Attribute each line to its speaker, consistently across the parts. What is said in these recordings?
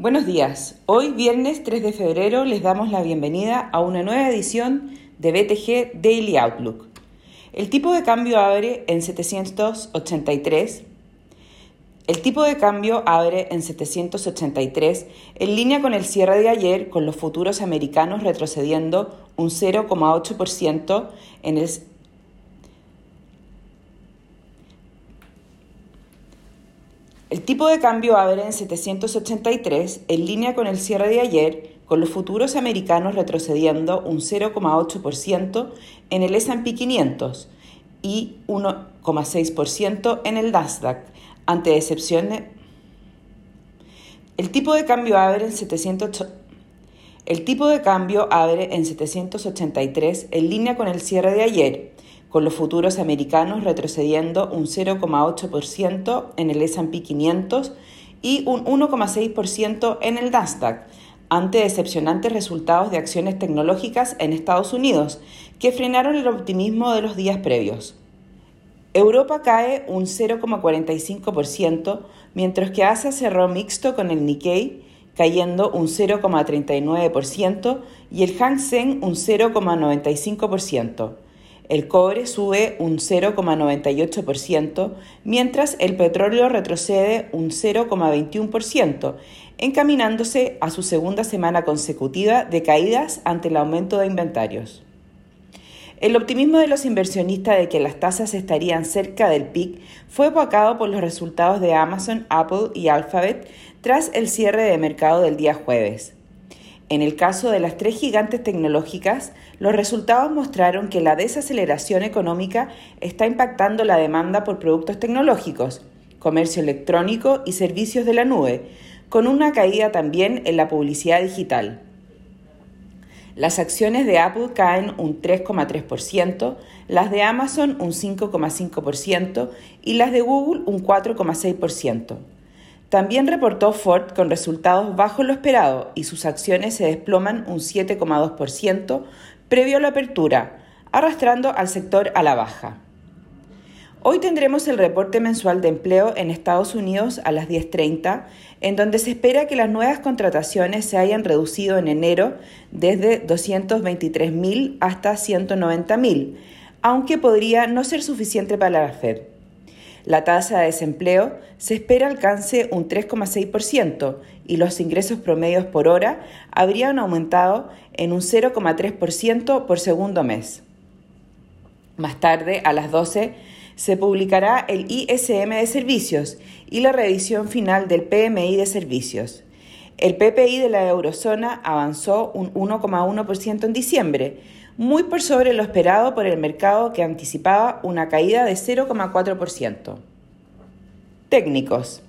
Speaker 1: Buenos días. Hoy, viernes 3 de febrero, les damos la bienvenida a una nueva edición de BTG Daily Outlook. El tipo de cambio abre en 783. El tipo de cambio abre en 783 en línea con el cierre de ayer, con los futuros americanos retrocediendo un 0,8% en el El tipo de cambio abre en 783 en línea con el cierre de ayer, con los futuros americanos retrocediendo un 0,8% en el S&P 500 y 1,6% en el Nasdaq, ante excepción de... El tipo de cambio abre en 700... El tipo de cambio abre en 783 en línea con el cierre de ayer, con los futuros americanos retrocediendo un 0,8% en el S&P 500 y un 1,6% en el Nasdaq, ante decepcionantes resultados de acciones tecnológicas en Estados Unidos, que frenaron el optimismo de los días previos. Europa cae un 0,45%, mientras que Asia cerró mixto con el Nikkei, cayendo un 0,39% y el Hang Seng un 0,95%. El cobre sube un 0,98%, mientras el petróleo retrocede un 0,21%, encaminándose a su segunda semana consecutiva de caídas ante el aumento de inventarios. El optimismo de los inversionistas de que las tasas estarían cerca del PIC fue opacado por los resultados de Amazon, Apple y Alphabet tras el cierre de mercado del día jueves. En el caso de las tres gigantes tecnológicas, los resultados mostraron que la desaceleración económica está impactando la demanda por productos tecnológicos, comercio electrónico y servicios de la nube, con una caída también en la publicidad digital. Las acciones de Apple caen un 3,3%, las de Amazon un 5,5% y las de Google un 4,6%. También reportó Ford con resultados bajo lo esperado y sus acciones se desploman un 7,2% previo a la apertura, arrastrando al sector a la baja. Hoy tendremos el reporte mensual de empleo en Estados Unidos a las 10.30, en donde se espera que las nuevas contrataciones se hayan reducido en enero desde 223.000 hasta 190.000, aunque podría no ser suficiente para la Fed. La tasa de desempleo se espera alcance un 3,6% y los ingresos promedios por hora habrían aumentado en un 0,3% por segundo mes. Más tarde, a las 12, se publicará el ISM de servicios y la revisión final del PMI de servicios. El PPI de la eurozona avanzó un 1,1% en diciembre, muy por sobre lo esperado por el mercado que anticipaba una caída de 0,4%. Técnicos.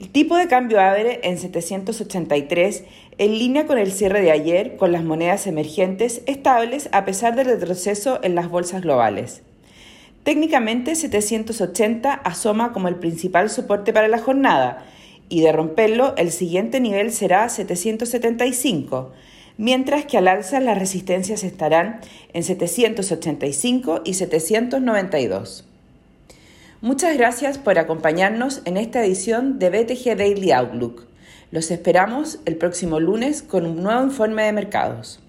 Speaker 1: El tipo de cambio abre en 783 en línea con el cierre de ayer con las monedas emergentes estables a pesar del retroceso en las bolsas globales. Técnicamente 780 asoma como el principal soporte para la jornada y de romperlo el siguiente nivel será 775 mientras que al alza las resistencias estarán en 785 y 792. Muchas gracias por acompañarnos en esta edición de BTG Daily Outlook. Los esperamos el próximo lunes con un nuevo informe de mercados.